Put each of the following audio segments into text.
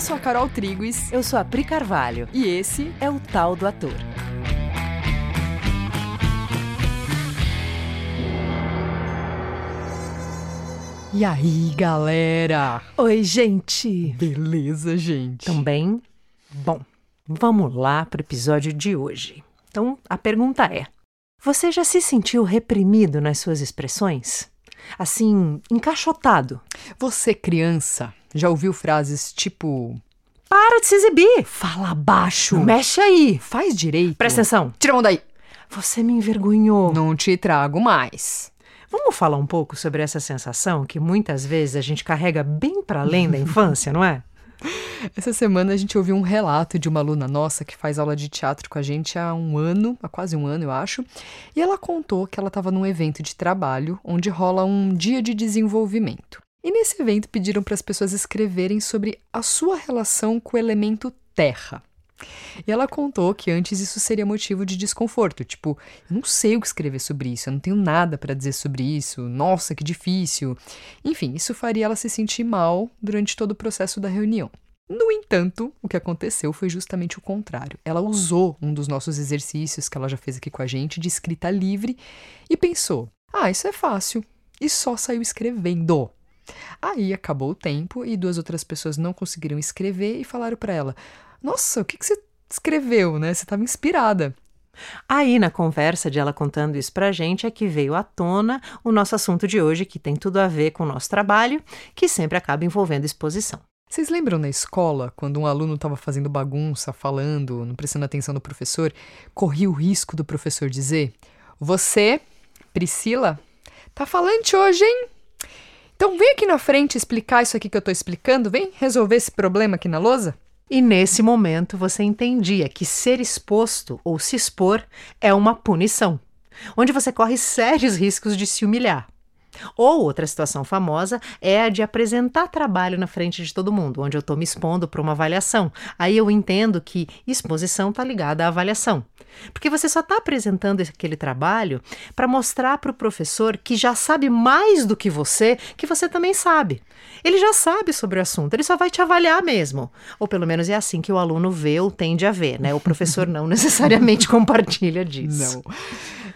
Eu sou a Carol Triguis. Eu sou a Pri Carvalho. E esse é o Tal do Ator. E aí, galera? Oi, gente! Beleza, gente? Também? Bom, vamos lá para o episódio de hoje. Então, a pergunta é: você já se sentiu reprimido nas suas expressões? Assim, encaixotado? Você, criança, já ouviu frases tipo. Para de se exibir! Fala baixo! Mexe aí! Faz direito! Presta atenção! Tira a mão daí! Você me envergonhou! Não te trago mais! Vamos falar um pouco sobre essa sensação que muitas vezes a gente carrega bem para além da infância, não é? Essa semana a gente ouviu um relato de uma aluna nossa que faz aula de teatro com a gente há um ano, há quase um ano, eu acho. E ela contou que ela estava num evento de trabalho onde rola um dia de desenvolvimento. E nesse evento pediram para as pessoas escreverem sobre a sua relação com o elemento terra. E ela contou que antes isso seria motivo de desconforto, tipo, eu não sei o que escrever sobre isso, eu não tenho nada para dizer sobre isso, nossa, que difícil. Enfim, isso faria ela se sentir mal durante todo o processo da reunião. No entanto, o que aconteceu foi justamente o contrário. Ela usou um dos nossos exercícios que ela já fez aqui com a gente de escrita livre e pensou: ah, isso é fácil. E só saiu escrevendo. Aí acabou o tempo e duas outras pessoas não conseguiram escrever e falaram para ela: Nossa, o que, que você escreveu, né? Você estava inspirada. Aí, na conversa de ela contando isso pra gente, é que veio à tona o nosso assunto de hoje, que tem tudo a ver com o nosso trabalho, que sempre acaba envolvendo exposição. Vocês lembram na escola, quando um aluno estava fazendo bagunça, falando, não prestando atenção no professor, corria o risco do professor dizer: Você, Priscila, tá falante hoje, hein? Então vem aqui na frente explicar isso aqui que eu estou explicando, vem resolver esse problema aqui na lousa. E nesse momento você entendia que ser exposto ou se expor é uma punição, onde você corre sérios riscos de se humilhar. Ou outra situação famosa é a de apresentar trabalho na frente de todo mundo, onde eu estou me expondo para uma avaliação. Aí eu entendo que exposição está ligada à avaliação. Porque você só está apresentando aquele trabalho para mostrar para o professor que já sabe mais do que você, que você também sabe. Ele já sabe sobre o assunto, ele só vai te avaliar mesmo. Ou pelo menos é assim que o aluno vê ou tende a ver, né? O professor não necessariamente compartilha disso. Não.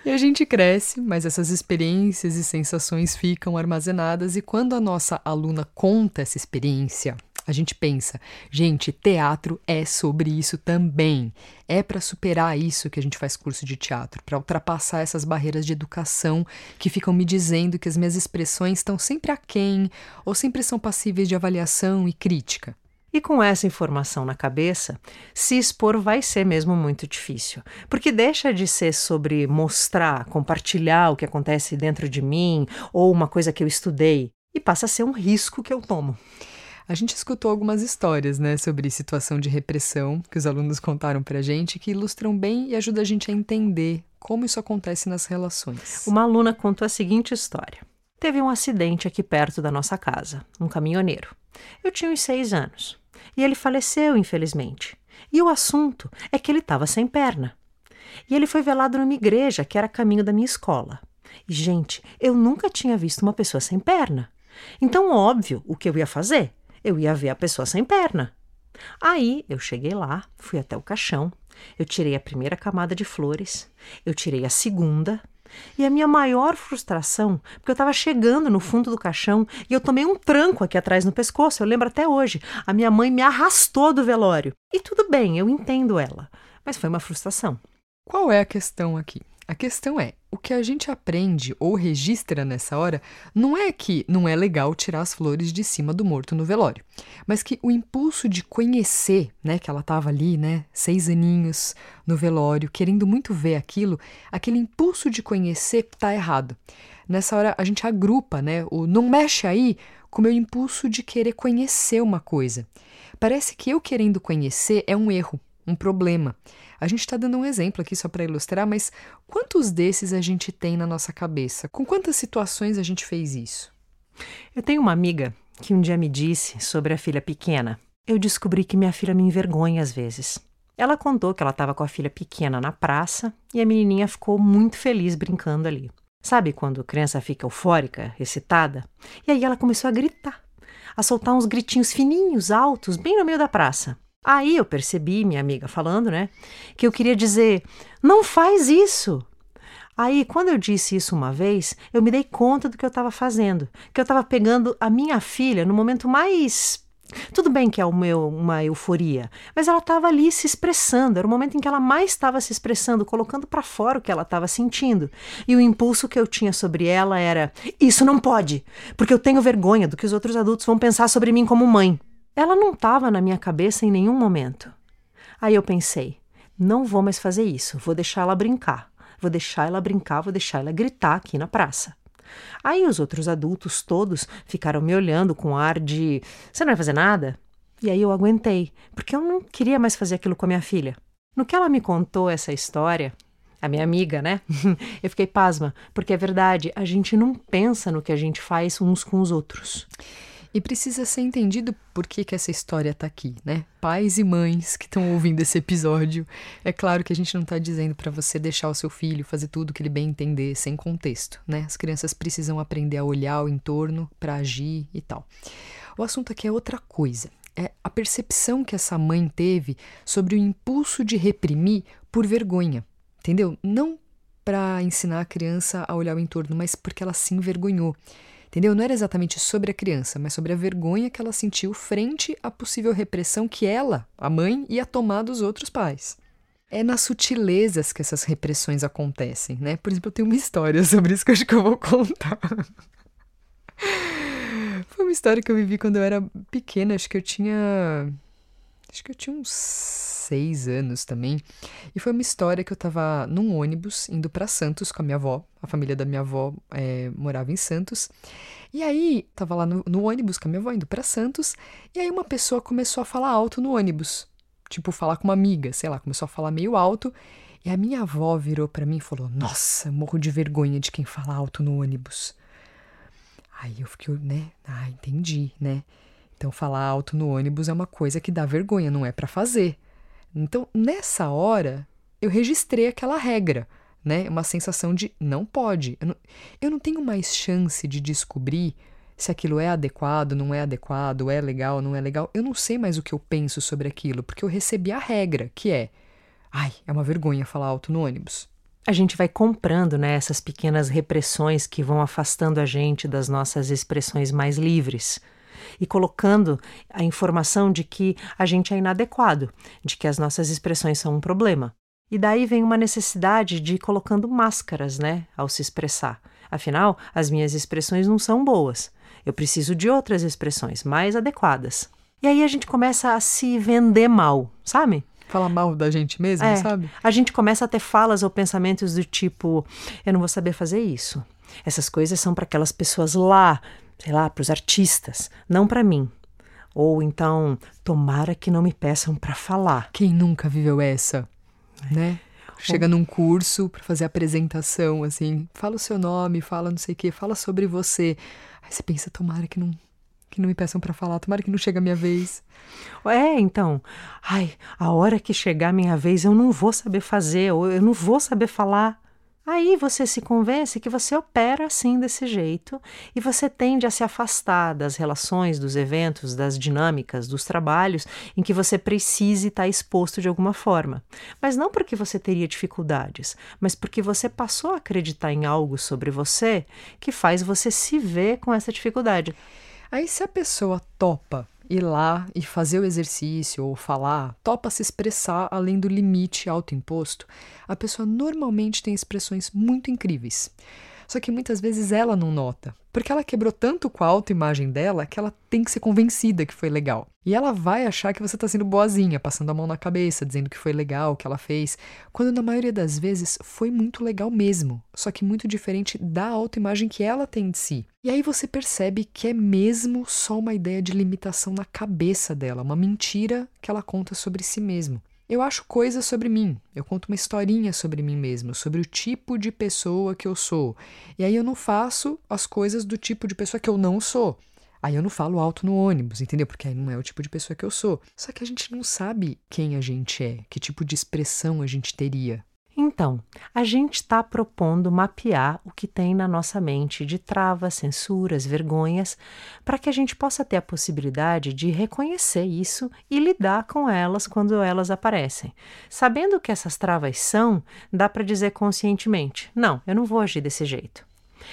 E a gente cresce, mas essas experiências e sensações ficam armazenadas, e quando a nossa aluna conta essa experiência, a gente pensa, gente, teatro é sobre isso também. É para superar isso que a gente faz curso de teatro, para ultrapassar essas barreiras de educação que ficam me dizendo que as minhas expressões estão sempre aquém ou sempre são passíveis de avaliação e crítica. E com essa informação na cabeça, se expor vai ser mesmo muito difícil, porque deixa de ser sobre mostrar, compartilhar o que acontece dentro de mim ou uma coisa que eu estudei e passa a ser um risco que eu tomo. A gente escutou algumas histórias, né, sobre situação de repressão que os alunos contaram pra gente que ilustram bem e ajudam a gente a entender como isso acontece nas relações. Uma aluna contou a seguinte história. Teve um acidente aqui perto da nossa casa, um caminhoneiro. Eu tinha uns seis anos. E ele faleceu, infelizmente. E o assunto é que ele estava sem perna. E ele foi velado numa igreja que era caminho da minha escola. E, gente, eu nunca tinha visto uma pessoa sem perna. Então, óbvio, o que eu ia fazer? Eu ia ver a pessoa sem perna. Aí eu cheguei lá, fui até o caixão, eu tirei a primeira camada de flores, eu tirei a segunda, e a minha maior frustração, porque eu estava chegando no fundo do caixão e eu tomei um tranco aqui atrás no pescoço, eu lembro até hoje. A minha mãe me arrastou do velório. E tudo bem, eu entendo ela, mas foi uma frustração. Qual é a questão aqui? A questão é, o que a gente aprende ou registra nessa hora não é que não é legal tirar as flores de cima do morto no velório, mas que o impulso de conhecer, né, que ela estava ali, né, seis aninhos no velório, querendo muito ver aquilo, aquele impulso de conhecer tá errado. Nessa hora a gente agrupa, né, o não mexe aí com o meu impulso de querer conhecer uma coisa. Parece que eu querendo conhecer é um erro, um problema. A gente está dando um exemplo aqui só para ilustrar, mas quantos desses a gente tem na nossa cabeça? Com quantas situações a gente fez isso? Eu tenho uma amiga que um dia me disse sobre a filha pequena. Eu descobri que minha filha me envergonha às vezes. Ela contou que ela estava com a filha pequena na praça e a menininha ficou muito feliz brincando ali. Sabe quando a criança fica eufórica, excitada? E aí ela começou a gritar. a soltar uns gritinhos fininhos, altos, bem no meio da praça. Aí eu percebi, minha amiga falando, né, que eu queria dizer: não faz isso. Aí, quando eu disse isso uma vez, eu me dei conta do que eu estava fazendo, que eu estava pegando a minha filha no momento mais tudo bem que é meu, uma euforia, mas ela estava ali se expressando, era o momento em que ela mais estava se expressando, colocando para fora o que ela estava sentindo. E o impulso que eu tinha sobre ela era: isso não pode, porque eu tenho vergonha do que os outros adultos vão pensar sobre mim como mãe. Ela não estava na minha cabeça em nenhum momento. Aí eu pensei: não vou mais fazer isso, vou deixar ela brincar. Vou deixar ela brincar, vou deixar ela gritar aqui na praça. Aí os outros adultos todos ficaram me olhando com ar de: Você não vai fazer nada? E aí eu aguentei, porque eu não queria mais fazer aquilo com a minha filha. No que ela me contou essa história, a minha amiga, né? eu fiquei pasma, porque é verdade, a gente não pensa no que a gente faz uns com os outros. E precisa ser entendido por que, que essa história está aqui, né? Pais e mães que estão ouvindo esse episódio, é claro que a gente não está dizendo para você deixar o seu filho fazer tudo que ele bem entender, sem contexto, né? As crianças precisam aprender a olhar o entorno para agir e tal. O assunto aqui é outra coisa. É a percepção que essa mãe teve sobre o impulso de reprimir por vergonha, entendeu? Não para ensinar a criança a olhar o entorno, mas porque ela se envergonhou. Entendeu? Não era exatamente sobre a criança, mas sobre a vergonha que ela sentiu frente à possível repressão que ela, a mãe, ia tomar dos outros pais. É nas sutilezas que essas repressões acontecem, né? Por exemplo, eu tenho uma história sobre isso que eu acho que eu vou contar. Foi uma história que eu vivi quando eu era pequena, acho que eu tinha. Acho que eu tinha uns seis anos também. E foi uma história que eu tava num ônibus indo para Santos com a minha avó. A família da minha avó é, morava em Santos. E aí, tava lá no, no ônibus com a minha avó indo para Santos. E aí, uma pessoa começou a falar alto no ônibus. Tipo, falar com uma amiga, sei lá, começou a falar meio alto. E a minha avó virou para mim e falou: Nossa, morro de vergonha de quem fala alto no ônibus. Aí eu fiquei, né? Ah, entendi, né? Então, falar alto no ônibus é uma coisa que dá vergonha, não é para fazer. Então, nessa hora, eu registrei aquela regra, né? Uma sensação de não pode. Eu não, eu não tenho mais chance de descobrir se aquilo é adequado, não é adequado, é legal, não é legal. Eu não sei mais o que eu penso sobre aquilo, porque eu recebi a regra, que é: ai, é uma vergonha falar alto no ônibus. A gente vai comprando né, essas pequenas repressões que vão afastando a gente das nossas expressões mais livres e colocando a informação de que a gente é inadequado, de que as nossas expressões são um problema. E daí vem uma necessidade de ir colocando máscaras, né, ao se expressar. Afinal, as minhas expressões não são boas. Eu preciso de outras expressões mais adequadas. E aí a gente começa a se vender mal, sabe? Falar mal da gente mesmo, é, sabe? A gente começa a ter falas ou pensamentos do tipo: eu não vou saber fazer isso. Essas coisas são para aquelas pessoas lá sei lá, para os artistas, não para mim. Ou então, tomara que não me peçam para falar. Quem nunca viveu essa, né? Chega num curso para fazer apresentação, assim, fala o seu nome, fala não sei o quê, fala sobre você. Aí você pensa, tomara que não que não me peçam para falar, tomara que não chegue a minha vez. É, então, ai, a hora que chegar a minha vez eu não vou saber fazer, ou eu não vou saber falar. Aí você se convence que você opera assim desse jeito e você tende a se afastar das relações, dos eventos, das dinâmicas, dos trabalhos em que você precise estar exposto de alguma forma. Mas não porque você teria dificuldades, mas porque você passou a acreditar em algo sobre você que faz você se ver com essa dificuldade. Aí, se a pessoa topa ir lá e fazer o exercício ou falar, topa se expressar além do limite autoimposto, a pessoa normalmente tem expressões muito incríveis. Só que muitas vezes ela não nota, porque ela quebrou tanto com a autoimagem dela que ela tem que ser convencida que foi legal. E ela vai achar que você está sendo boazinha, passando a mão na cabeça, dizendo que foi legal, que ela fez, quando na maioria das vezes foi muito legal mesmo, só que muito diferente da autoimagem que ela tem de si. E aí você percebe que é mesmo só uma ideia de limitação na cabeça dela, uma mentira que ela conta sobre si mesmo. Eu acho coisas sobre mim, eu conto uma historinha sobre mim mesmo, sobre o tipo de pessoa que eu sou. E aí eu não faço as coisas do tipo de pessoa que eu não sou. Aí eu não falo alto no ônibus, entendeu? Porque aí não é o tipo de pessoa que eu sou. Só que a gente não sabe quem a gente é, que tipo de expressão a gente teria. Então, a gente está propondo mapear o que tem na nossa mente de travas, censuras, vergonhas, para que a gente possa ter a possibilidade de reconhecer isso e lidar com elas quando elas aparecem. Sabendo o que essas travas são, dá para dizer conscientemente: não, eu não vou agir desse jeito.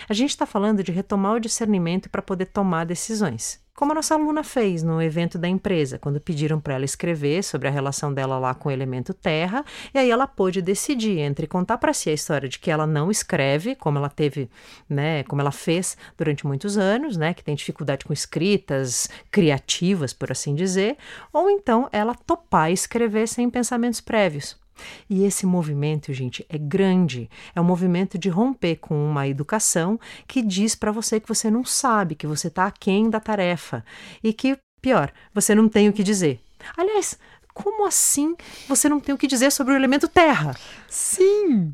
A gente está falando de retomar o discernimento para poder tomar decisões. Como a nossa aluna fez no evento da empresa, quando pediram para ela escrever sobre a relação dela lá com o elemento terra, e aí ela pôde decidir entre contar para si a história de que ela não escreve, como ela teve, né, como ela fez durante muitos anos, né, que tem dificuldade com escritas criativas, por assim dizer, ou então ela topar escrever sem pensamentos prévios. E esse movimento, gente, é grande. É um movimento de romper com uma educação que diz para você que você não sabe, que você está aquém da tarefa e que, pior, você não tem o que dizer. Aliás, como assim você não tem o que dizer sobre o elemento terra? Sim!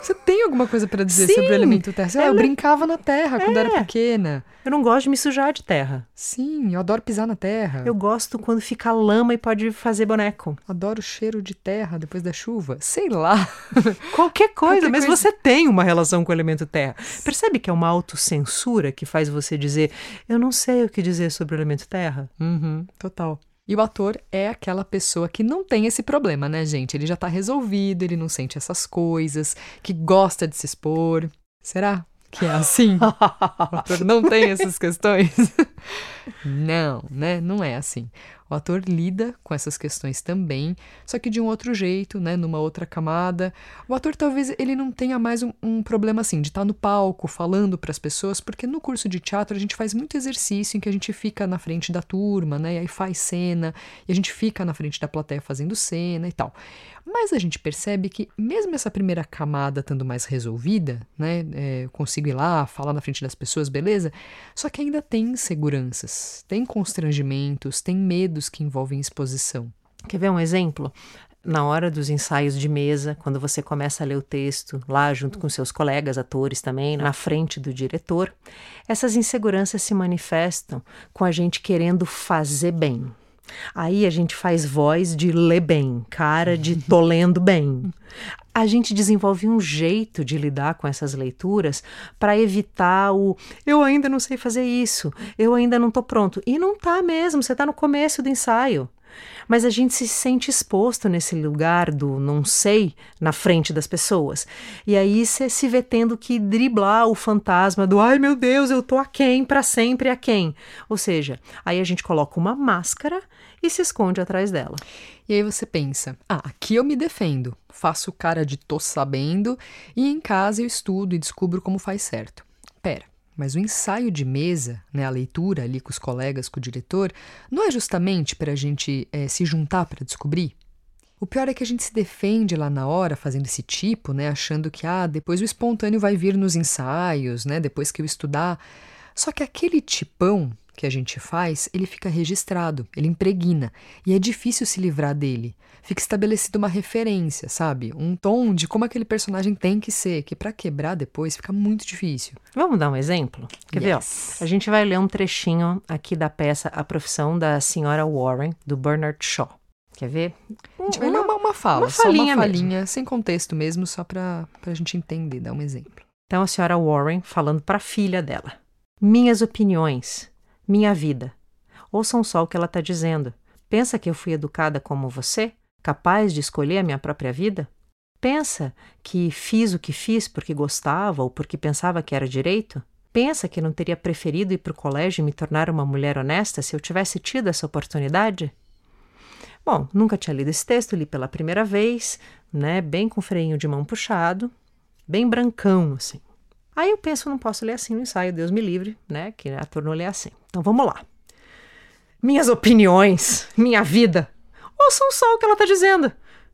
Você tem alguma coisa para dizer Sim, sobre o elemento terra? Você, ah, eu ela- brincava na terra quando É. era pequena. Eu não gosto de me sujar de terra. Sim, eu adoro pisar na terra. Eu gosto quando fica lama e pode fazer boneco. adoro o cheiro de terra depois da chuva. Sei lá. Qualquer coisa, Qualquer mas coisa. você tem uma relação com o elemento terra. Percebe que é uma autocensura que faz você dizer: Eu não sei o que dizer sobre o elemento terra? Uhum, total. E o ator é aquela pessoa que não tem esse problema, né, gente? Ele já tá resolvido, ele não sente essas coisas, que gosta de se expor. Será que é assim? o ator não tem essas questões? não, né? Não é assim. O ator lida com essas questões também, só que de um outro jeito, né? Numa outra camada. O ator talvez ele não tenha mais um, um problema assim de estar no palco falando para as pessoas, porque no curso de teatro a gente faz muito exercício em que a gente fica na frente da turma, né? E aí faz cena, e a gente fica na frente da plateia fazendo cena e tal. Mas a gente percebe que, mesmo essa primeira camada estando mais resolvida, né? É, eu consigo ir lá, falar na frente das pessoas, beleza? Só que ainda tem inseguranças, tem constrangimentos, tem medos que envolvem exposição. Quer ver um exemplo? Na hora dos ensaios de mesa, quando você começa a ler o texto, lá junto com seus colegas atores também, na frente do diretor, essas inseguranças se manifestam com a gente querendo fazer bem. Aí a gente faz voz de ler bem, cara de tô lendo bem. A gente desenvolve um jeito de lidar com essas leituras para evitar o eu ainda não sei fazer isso, eu ainda não tô pronto. E não tá mesmo, você tá no começo do ensaio. Mas a gente se sente exposto nesse lugar do não sei na frente das pessoas. E aí você se vê tendo que driblar o fantasma do ai meu Deus, eu tô aquém para sempre aquém. Ou seja, aí a gente coloca uma máscara e se esconde atrás dela. E aí você pensa: ah, aqui eu me defendo, faço cara de tô sabendo, e em casa eu estudo e descubro como faz certo. Pera, mas o ensaio de mesa, né, a leitura ali com os colegas, com o diretor, não é justamente para a gente eh, se juntar para descobrir? O pior é que a gente se defende lá na hora, fazendo esse tipo, né, achando que ah, depois o espontâneo vai vir nos ensaios, né, depois que eu estudar. Só que aquele tipão que a gente faz, ele fica registrado, ele impregna, e é difícil se livrar dele. Fica estabelecida uma referência, sabe? Um tom de como aquele personagem tem que ser, que para quebrar depois fica muito difícil. Vamos dar um exemplo? Quer ver? Ó, Yes. a gente vai ler um trechinho aqui da peça A Profissão da Senhora Warren, do Bernard Shaw. Quer ver? A gente vai ler uma, uma fala, uma falinha uma mesmo. falinha, sem contexto mesmo, só pra, pra gente entender, dar um exemplo. Então, a senhora Warren falando para a filha dela: Minhas opiniões, minha vida. Ouçam só o que ela está dizendo. Pensa que eu fui educada como você, capaz de escolher a minha própria vida? Pensa que fiz o que fiz porque gostava ou porque pensava que era direito? Pensa que não teria preferido ir para o colégio e me tornar uma mulher honesta se eu tivesse tido essa oportunidade? Bom, nunca tinha lido esse texto, li pela primeira vez, né, bem com freinho de mão puxado, bem brancão, assim. Aí eu penso, não posso ler assim no ensaio, Deus me livre, né, que ator não lê assim. Então vamos lá. Minhas opiniões, minha vida. Ouçam só o que ela está dizendo.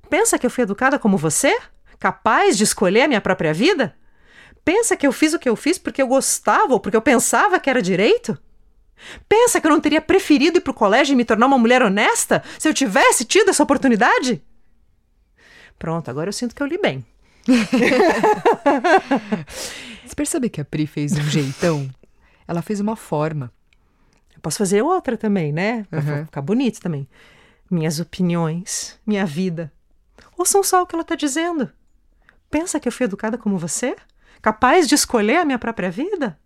Pensa que eu fui educada como você? Capaz de escolher a minha própria vida? Pensa que eu fiz o que eu fiz porque eu gostava ou porque eu pensava que era direito? Pensa que eu não teria preferido ir para o colégio e me tornar uma mulher honesta se eu tivesse tido essa oportunidade? Pronto, agora eu sinto que eu li bem. Você percebe que a Pri fez um jeitão? Ela fez uma forma. Eu posso fazer outra também, né? Pra Uhum. ficar bonito também. Minhas opiniões, minha vida. Ouçam só o que ela está dizendo. Pensa que eu fui educada como você? Capaz de escolher a minha própria vida?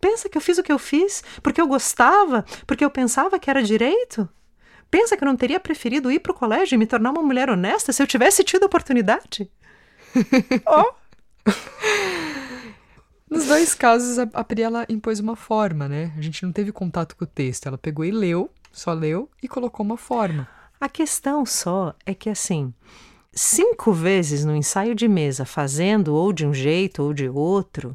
Pensa que eu fiz o que eu fiz porque eu gostava, porque eu pensava que era direito? Pensa que eu não teria preferido ir para o colégio e me tornar uma mulher honesta se eu tivesse tido oportunidade? oh! Nos dois casos, a, a Pri ela impôs uma forma, né? A gente não teve contato com o texto. Ela pegou e leu, só leu e colocou uma forma. A questão só é que, assim, cinco vezes no ensaio de mesa, fazendo ou de um jeito ou de outro,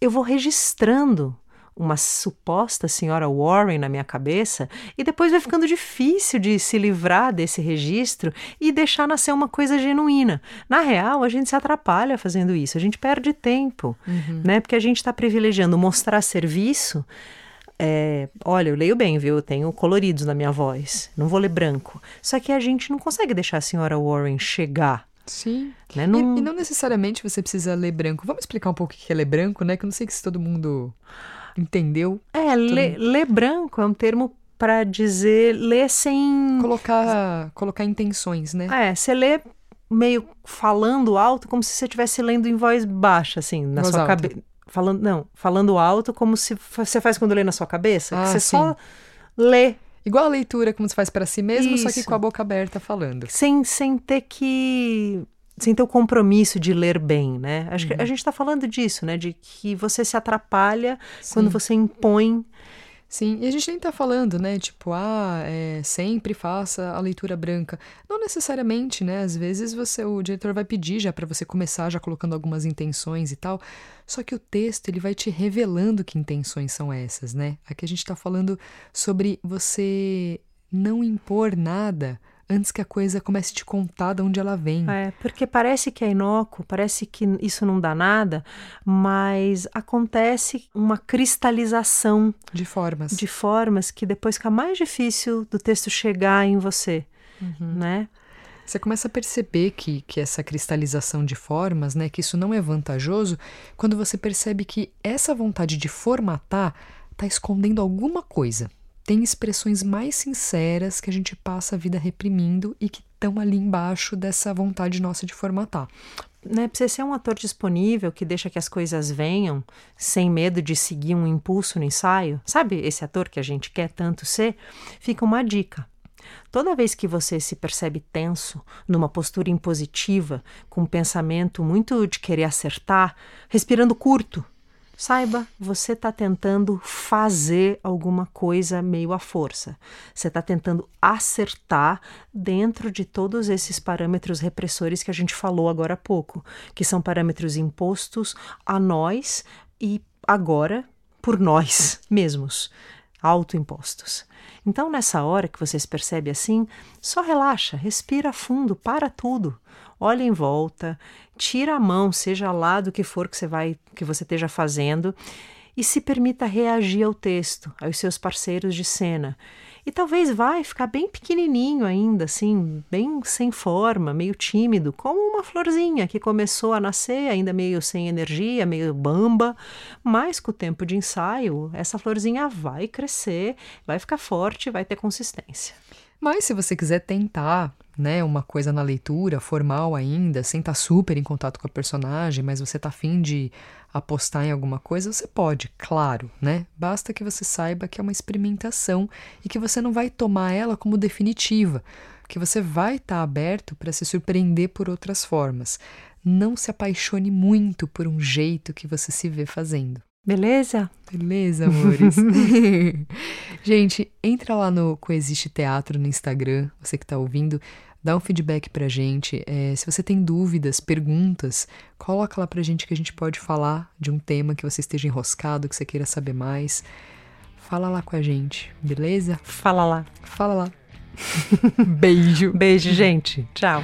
eu vou registrando uma suposta senhora Warren na minha cabeça e depois vai ficando difícil de se livrar desse registro e deixar nascer uma coisa genuína. Na real, a gente se atrapalha fazendo isso, a gente perde tempo, uhum. né? Porque a gente está privilegiando mostrar serviço. É, olha, eu leio bem, viu? Eu tenho coloridos na minha voz. Não vou ler branco. Só que a gente não consegue deixar a senhora Warren chegar Sim. Né? Não... E, e, não necessariamente você precisa ler branco. Vamos explicar um pouco o que é ler branco, né? Que eu não sei se todo mundo Entendeu? É, ler, ler branco é um termo para dizer ler sem. Colocar, colocar intenções, né? É, você lê meio falando alto, como se você estivesse lendo em voz baixa, assim, na voz sua cabeça. Falando, não, falando alto, como se você faz quando lê na sua cabeça, ah, você sim. só lê. Igual a leitura, como se faz para si mesmo, Isso. só que com a boca aberta falando. Sem, sem ter que sem ter o compromisso de ler bem, né? Acho uhum. que a uhum. gente está falando disso, né? De que você se atrapalha Sim. quando você impõe. Sim, e a gente nem está falando, né? Tipo, ah, é, sempre faça a leitura branca. Não necessariamente, né? Às vezes você, o diretor vai pedir já para você começar já colocando algumas intenções e tal. Só que o texto ele vai te revelando que intenções são essas, né? Aqui a gente está falando sobre você não impor nada antes que a coisa comece a te contar de onde ela vem. É, porque parece que é inócuo, parece que isso não dá nada, mas acontece uma cristalização de formas. De formas que depois fica mais difícil do texto chegar em você, uhum. né? Você começa a perceber que, que essa cristalização de formas, né, que isso não é vantajoso, quando você percebe que essa vontade de formatar está escondendo alguma coisa tem expressões mais sinceras que a gente passa a vida reprimindo e que estão ali embaixo dessa vontade nossa de formatar. Né, você ser um ator disponível que deixa que as coisas venham sem medo de seguir um impulso no ensaio, sabe esse ator que a gente quer tanto ser? Fica uma dica. Toda vez que você se percebe tenso, numa postura impositiva, com um pensamento muito de querer acertar, respirando curto, Saiba, você está tentando fazer alguma coisa meio à força. Você está tentando acertar dentro de todos esses parâmetros repressores que a gente falou agora há pouco, que são parâmetros impostos a nós e agora por nós mesmos, autoimpostos. Então, nessa hora que você se percebe assim, só relaxa, respira fundo, para tudo olha em volta, tira a mão, seja lá do que for que você vai que você esteja fazendo, e se permita reagir ao texto, aos seus parceiros de cena. E talvez vai ficar bem pequenininho ainda, assim, bem sem forma, meio tímido, como uma florzinha que começou a nascer ainda meio sem energia, meio bamba, mas com o tempo de ensaio, essa florzinha vai crescer, vai ficar forte, vai ter consistência. Mas se você quiser tentar né, uma coisa na leitura, formal ainda, sem estar tá super em contato com a personagem, mas você tá afim de apostar em alguma coisa, você pode, claro, né? Basta que você saiba que é uma experimentação e que você não vai tomar ela como definitiva, que você vai estar tá aberto para se surpreender por outras formas. Não se apaixone muito por um jeito que você se vê fazendo. Beleza? Beleza, amores. gente, entra lá no Coexiste Teatro no Instagram, você que está ouvindo, dá um feedback pra gente. É, se você tem dúvidas, perguntas, coloca lá pra gente que a gente pode falar de um tema que você esteja enroscado, que você queira saber mais. Fala lá com a gente, beleza? Fala lá. Fala lá. Beijo. Beijo, gente. Tchau.